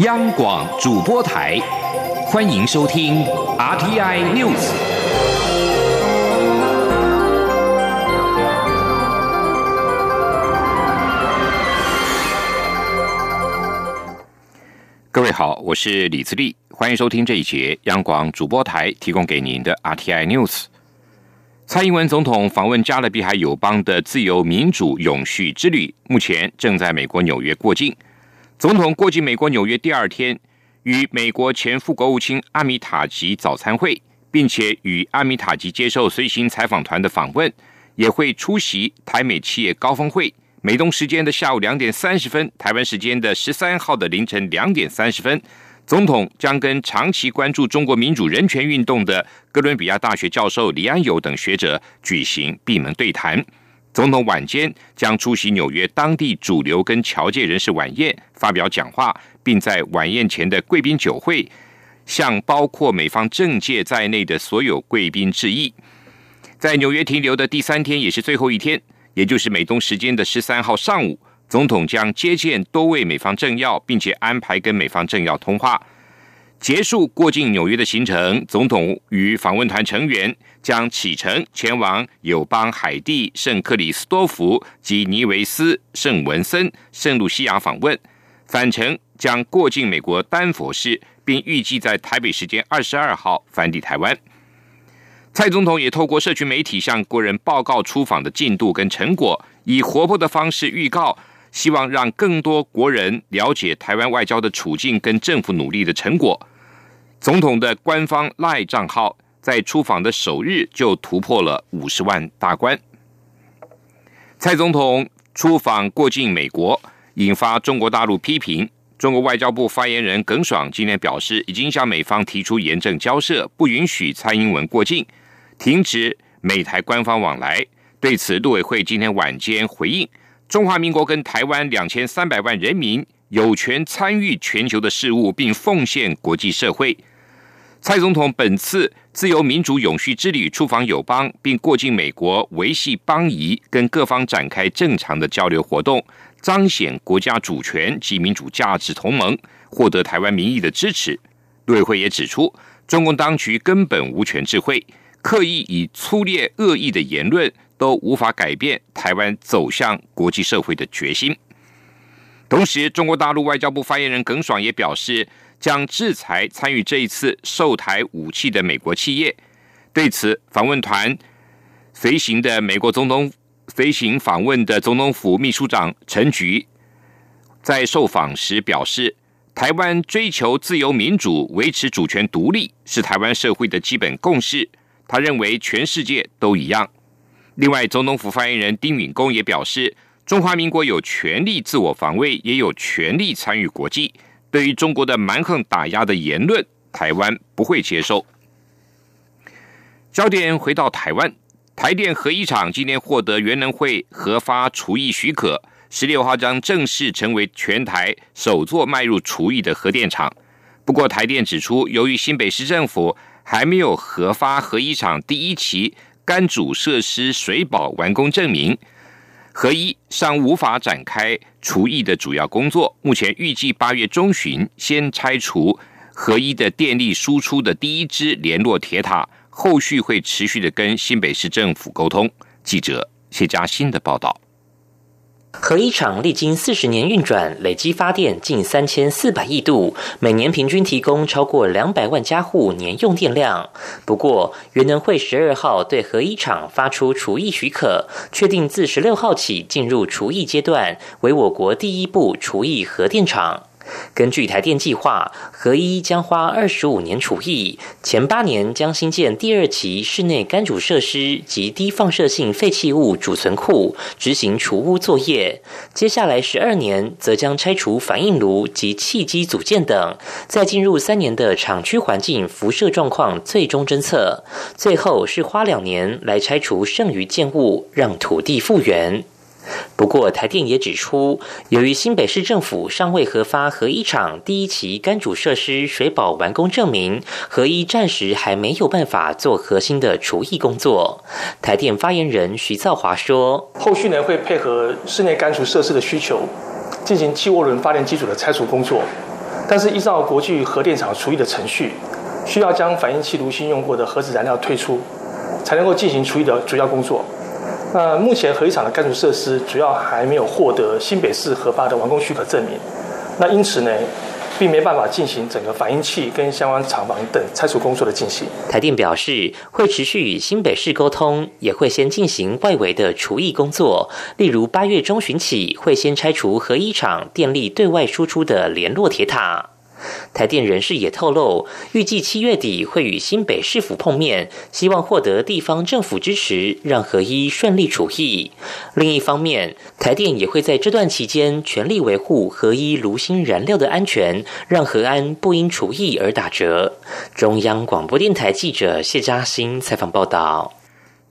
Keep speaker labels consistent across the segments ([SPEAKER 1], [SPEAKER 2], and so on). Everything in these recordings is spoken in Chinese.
[SPEAKER 1] 央广主播台，欢迎收听 RTI News。各位好，我是李自立，欢迎收听这一节央广主播台提供给您的 RTI News。蔡英文总统访问加勒比海友邦的自由民主永续之旅，目前正在美国纽约过境。总统过境美国纽约第二天，与美国前副国务卿阿米塔吉早餐会，并且与阿米塔吉接受随行采访团的访问，也会出席台美企业高峰会。美东时间的下午两点三十分，台湾时间的十三号的凌晨两点三十分。总统将跟长期关注中国民主人权运动的哥伦比亚大学教授李安友等学者举行闭门对谈。总统晚间将出席纽约当地主流跟侨界人士晚宴，发表讲话，并在晚宴前的贵宾酒会向包括美方政界在内的所有贵宾致意。在纽约停留的第三天也是最后一天，也就是美东时间的十三号上午。总统将接见多位美方政要，并且安排跟美方政要通话。结束过境纽约的行程，总统与访问团成员将启程前往友邦海地圣克里斯多福及尼维斯、圣文森、圣路西亚访问。返程将过境美国丹佛市，并预计在台北时间二十二号返抵台湾。蔡总统也透过社群媒体向国人报告出访的进度跟成果，以活泼的方式预告。希望让更多国人了解台湾外交的处境跟政府努力的成果。总统的官方赖账号在出访的首日就突破了五十万大关。蔡总统出访过境美国，引发中国大陆批评。中国外交部发言人耿爽今天表示，已经向美方提出严正交涉，不允许蔡英文过境，停止美台官方往来。对此，陆委会今天晚间回应。中华民国跟台湾两千三百万人民有权参与全球的事务，并奉献国际社会。蔡总统本次自由民主永续之旅出访友邦，并过境美国，维系邦谊，跟各方展开正常的交流活动，彰显国家主权及民主价值同盟，获得台湾民意的支持。陆委会也指出，中共当局根本无权智慧，刻意以粗劣恶意的言论。都无法改变台湾走向国际社会的决心。同时，中国大陆外交部发言人耿爽也表示，将制裁参与这一次售台武器的美国企业。对此，访问团随行的美国总统随行访问的总统府秘书长陈菊在受访时表示，台湾追求自由民主、维持主权独立是台湾社会的基本共识。他认为，全世界都一样。另外，总统府发言人丁允恭也表示，中华民国有权利自我防卫，也有权利参与国际。对于中国的蛮横打压的言论，台湾不会接受。焦点回到台湾，台电核一厂今天获得原能会核发除役许可，十六号将正式成为全台首座迈入除役的核电厂。不过，台电指出，由于新北市政府还没有核发核一厂第一期。干主设施水保完工证明，合一尚无法展开除役的主要工作。目前预计八月中旬先拆除合一的电力输出的第一支联络铁塔，后续会持续的跟新北市政府沟通。记者谢佳欣的报道。
[SPEAKER 2] 核一厂历经四十年运转，累积发电近三千四百亿度，每年平均提供超过两百万家户年用电量。不过，原能会十二号对核一厂发出除役许可，确定自十六号起进入除役阶段，为我国第一部除役核电厂。根据台电计划，合一将花二十五年除役，前八年将新建第二期室内干主设施及低放射性废弃物储存库，执行除污作业。接下来十二年则将拆除反应炉及气机组件等，再进入三年的厂区环境辐射状况最终侦测，最后是花两年来拆除剩余建物，让土地复原。不过，台电也指出，由于新北市政府尚未核发核一厂第一期干煮设施水保完工证明，核一暂时还没有办法做核心的除役工作。台电发言人徐兆华说：“后续呢会配合室内干除设施的需求，进行气涡轮发电机组的拆除工作。”
[SPEAKER 3] 但是依照国际核电厂除役的程序，需要将反应器炉芯用过的核子燃料退出，才能够进行除役的主要工作。那目前核一厂的干除设施主要还没有获得新北市核发的完工许可证明，那因此呢？并没办法进行整个反应器跟相关厂房等拆除工作的进行。
[SPEAKER 4] 台电表示，会持续与新北市沟通，也会先进行外围的除役工作，例如八月中旬起会先拆除核一厂电力对外输出的联络铁塔。台电人士也透露，预计七月底会与新北市府碰面，希望获得地方政府支持，让合一顺利除役。另一方面，台电也会在这段期间全力维护合一炉芯燃料的安全，让核安不因除役而打折。中央广播电台记者谢嘉欣采访报道。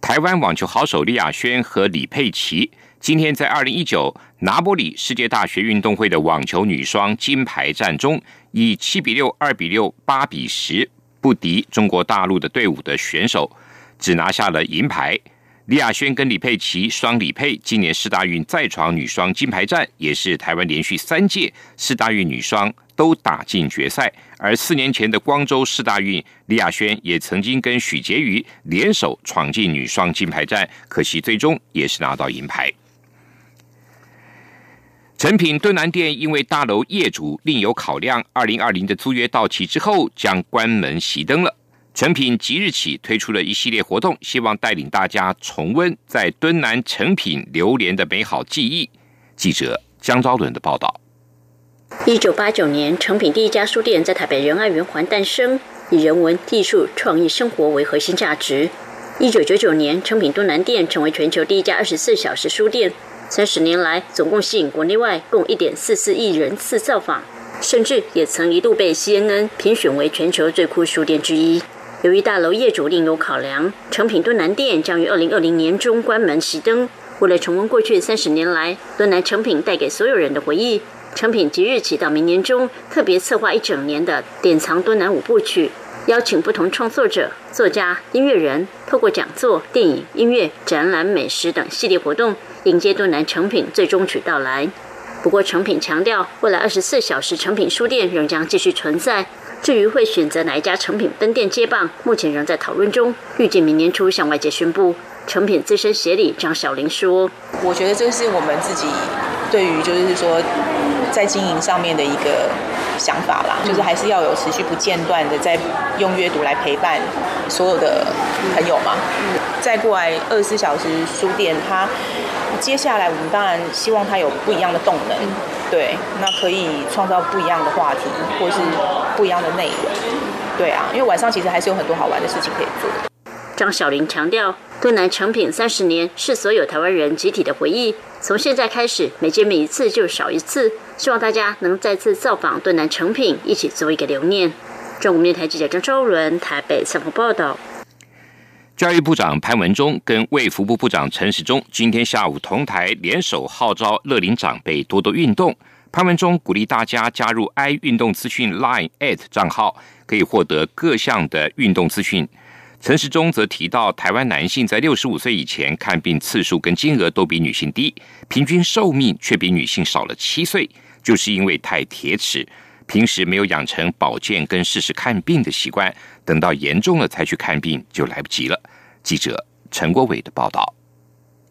[SPEAKER 1] 台湾网球好手李亚轩和李佩琪。今天在二零一九拿波里世界大学运动会的网球女双金牌战中，以七比六、二比六、八比十不敌中国大陆的队伍的选手，只拿下了银牌。李亚轩跟李佩琪双李佩今年世大运再闯女双金牌战，也是台湾连续三届世大运女双都打进决赛。而四年前的光州世大运，李亚轩也曾经跟许婕妤联手闯进女双金牌战，可惜最终也是拿到银牌。成品敦南店因为大楼业主另有考量，二零二零的租约到期之后将关门熄灯了。成品即日起推出了一系列活动，希望带领大家重温在敦南成品流连的美好记忆。记者江昭伦的报道：
[SPEAKER 5] 一九八九年，成品第一家书店在台北仁爱圆环诞生，以人文、艺术、创意、生活为核心价值。一九九九年，成品敦南店成为全球第一家二十四小时书店。三十年来，总共吸引国内外共一点四四亿人次造访，甚至也曾一度被 CNN 评选为全球最酷书店之一。由于大楼业主另有考量，成品敦南店将于二零二零年中关门熄灯。为了重温过去三十年来敦南成品带给所有人的回忆，成品即日起到明年中特别策划一整年的典藏敦南五部曲，邀请不同创作者、作家、音乐人，透过讲座、电影、音乐、展览、美食等系列活动。迎接敦南成品最终曲到来。不过，成品强调，未来二十四小时成品书店仍将继续存在。至于会选择哪一家成品分店接棒，目前仍在讨论中，预计明年初向外界宣布。成品资深协理张小玲说：“
[SPEAKER 6] 我觉得这是我们自己对于就是说在经营上面的一个想法啦，就是还是要有持续不间断的在用阅读来陪伴所有的朋友嘛。再过来二十四小时书店，它接下来我们当然希望它有不一样的动能，对，那可以创造不一样的话题或是不一样的内容，对啊，因为晚上其实还是有很多好玩的事情可以做。”
[SPEAKER 5] 张小玲强调。敦南成品三十年是所有台湾人集体的回忆。从现在开始，每见面一次就少一次。希望大家能再次造访敦南成品，一起做一个留念。中国电台记者张昭伦台北采访报道。
[SPEAKER 1] 教育部长潘文忠跟卫福部部长陈时中今天下午同台联手号召乐龄长辈多多运动。潘文忠鼓励大家加入 i 运动资讯 Line at 账号，可以获得各项的运动资讯。陈时中则提到，台湾男性在六十五岁以前看病次数跟金额都比女性低，平均寿命却比女性少了七岁，就是因为太铁齿，平时没有养成保健跟适时看病的习惯，等到严重了才去看病就来不及了。记者陈国伟的报道。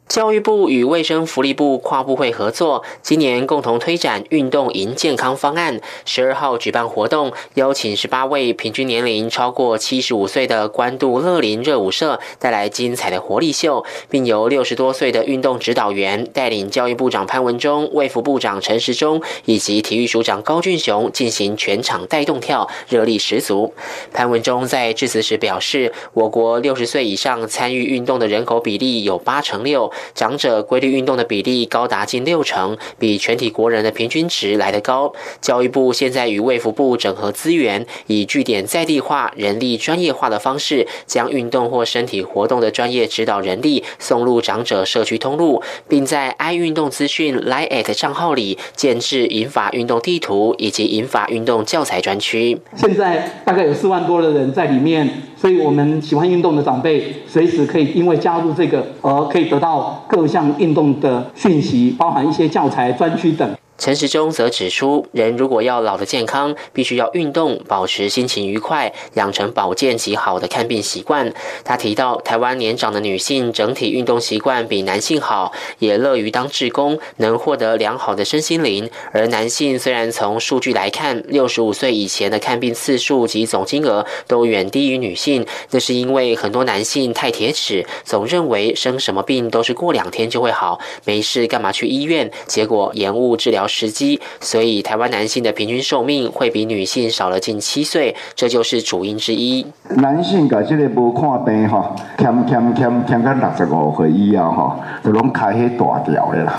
[SPEAKER 4] 教育部与卫生福利部跨部会合作，今年共同推展运动赢健康方案。十二号举办活动，邀请十八位平均年龄超过七十五岁的关渡乐林热舞社带来精彩的活力秀，并由六十多岁的运动指导员带领教育部长潘文忠、卫福部长陈时中以及体育署长高俊雄进行全场带动跳，热力十足。潘文忠在致辞时表示，我国六十岁以上参与运动的人口比例有八成六。长者规律运动的比例高达近六成，比全体国人的平均值来得高。教育部现在与卫福部整合资源，以据点在地化、人力专业化的方式，将运动或身体活动的专业指导人力送入长者社区通路，并在 i 运动资讯 Line 账号里建置引法运动地图以及引法运动教材专区。
[SPEAKER 7] 现在大概有四万多的人在里面。所以，我们喜欢运动的长辈，随时可以因为加入这个而可以得到各项运动的讯息，包含一些教材、专区等。
[SPEAKER 4] 陈时中则指出，人如果要老的健康，必须要运动，保持心情愉快，养成保健及好的看病习惯。他提到，台湾年长的女性整体运动习惯比男性好，也乐于当志工，能获得良好的身心灵。而男性虽然从数据来看，六十五岁以前的看病次数及总金额都远低于女性，那是因为很多男性太铁齿，总认为生什么病都是过两天就会好，没事干嘛去医院？结果延误治疗。时机，所以台湾男性的平均寿命会比女性少了近七岁，这就是主因之一。男性噶这个无看病哈，欠欠欠欠到六十五岁以后哈，就拢开迄大条的啦。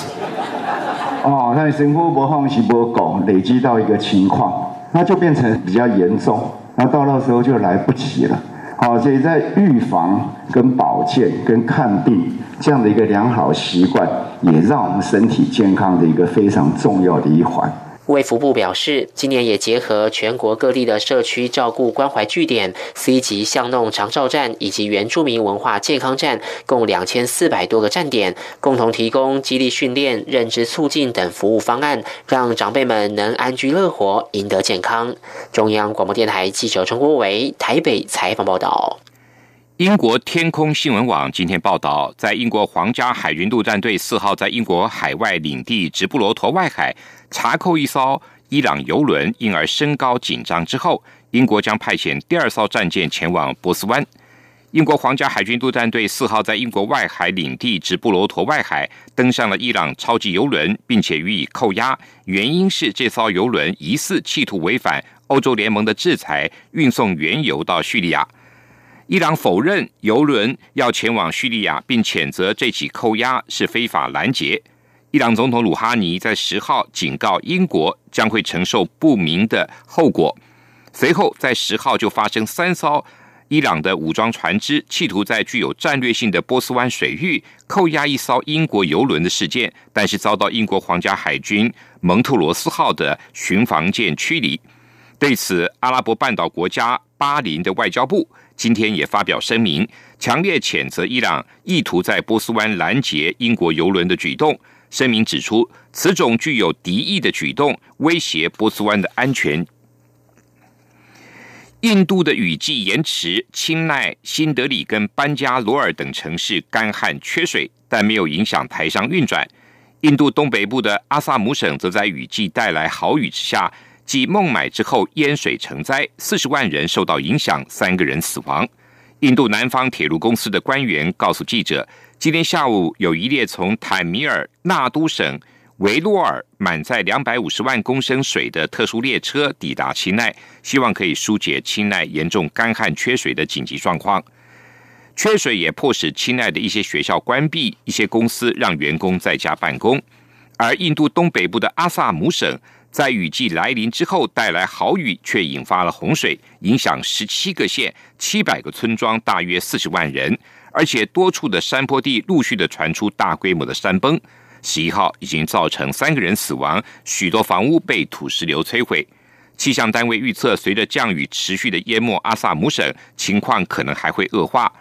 [SPEAKER 4] 哦，那生活不放心不够，累积到一个情况，那就变成比较严重，那到那时候就来不及了。好，所以在预防、跟保健、跟看病这样的一个良好习惯，也让我们身体健康的一个非常重要的一环。卫福部表示，今年也结合全国各地的社区照顾关怀据点、C 级巷弄长照站以及原住民文化健康站，共两千四百多个站点，共同提供激励训练、认知促进等服务方案，让长辈们能安居乐活，赢得健康。中央广播电台记者陈国伟台北采访报道。
[SPEAKER 1] 英国天空新闻网今天报道，在英国皇家海军陆战队四号在英国海外领地直布罗陀外海查扣一艘伊朗油轮，因而升高紧张之后，英国将派遣第二艘战舰前往波斯湾。英国皇家海军陆战队四号在英国外海领地直布罗陀外海登上了伊朗超级油轮，并且予以扣押，原因是这艘油轮疑似企图违反欧洲联盟的制裁，运送原油到叙利亚。伊朗否认油轮要前往叙利亚，并谴责这起扣押是非法拦截。伊朗总统鲁哈尼在十号警告英国将会承受不明的后果。随后在十号就发生三艘伊朗的武装船只企图在具有战略性的波斯湾水域扣押一艘英国油轮的事件，但是遭到英国皇家海军蒙特罗斯号的巡防舰驱离。对此，阿拉伯半岛国家巴林的外交部。今天也发表声明，强烈谴责伊朗意图在波斯湾拦截英国油轮的举动。声明指出，此种具有敌意的举动威胁波斯湾的安全。印度的雨季延迟，青奈、新德里跟班加罗尔等城市干旱缺水，但没有影响台商运转。印度东北部的阿萨姆省则在雨季带来好雨之下。继孟买之后，淹水成灾，四十万人受到影响，三个人死亡。印度南方铁路公司的官员告诉记者，今天下午有一列从坦米尔纳都省维洛尔满载两百五十万公升水的特殊列车抵达钦奈，希望可以疏解钦奈严重干旱缺水的紧急状况。缺水也迫使钦奈的一些学校关闭，一些公司让员工在家办公。而印度东北部的阿萨姆省。在雨季来临之后，带来好雨，却引发了洪水，影响十七个县、七百个村庄，大约四十万人。而且多处的山坡地陆续的传出大规模的山崩。十一号已经造成三个人死亡，许多房屋被土石流摧毁。气象单位预测，随着降雨持续的淹没阿萨姆省，情况可能还会恶化。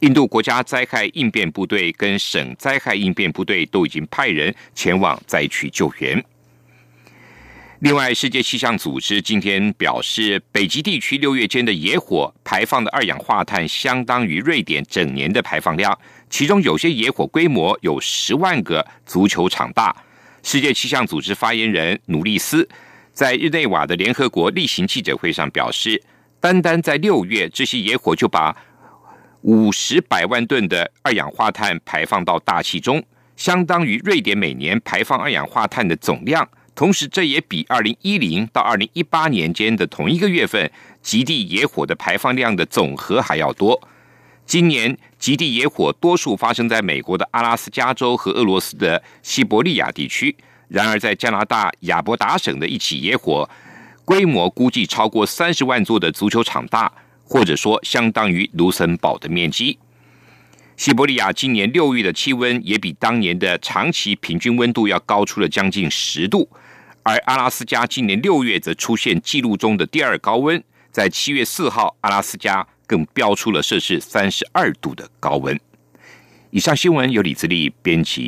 [SPEAKER 1] 印度国家灾害应变部队跟省灾害应变部队都已经派人前往灾区救援。另外，世界气象组织今天表示，北极地区六月间的野火排放的二氧化碳相当于瑞典整年的排放量，其中有些野火规模有十万个足球场大。世界气象组织发言人努利斯在日内瓦的联合国例行记者会上表示，单单在六月，这些野火就把五十百万吨的二氧化碳排放到大气中，相当于瑞典每年排放二氧化碳的总量。同时，这也比二零一零到二零一八年间的同一个月份极地野火的排放量的总和还要多。今年极地野火多数发生在美国的阿拉斯加州和俄罗斯的西伯利亚地区。然而，在加拿大亚伯达省的一起野火，规模估计超过三十万座的足球场大，或者说相当于卢森堡的面积。西伯利亚今年六月的气温也比当年的长期平均温度要高出了将近十度。而阿拉斯加今年六月则出现记录中的第二高温，在七月四号，阿拉斯加更标出了摄氏三十二度的高温。以上新闻由李自力编辑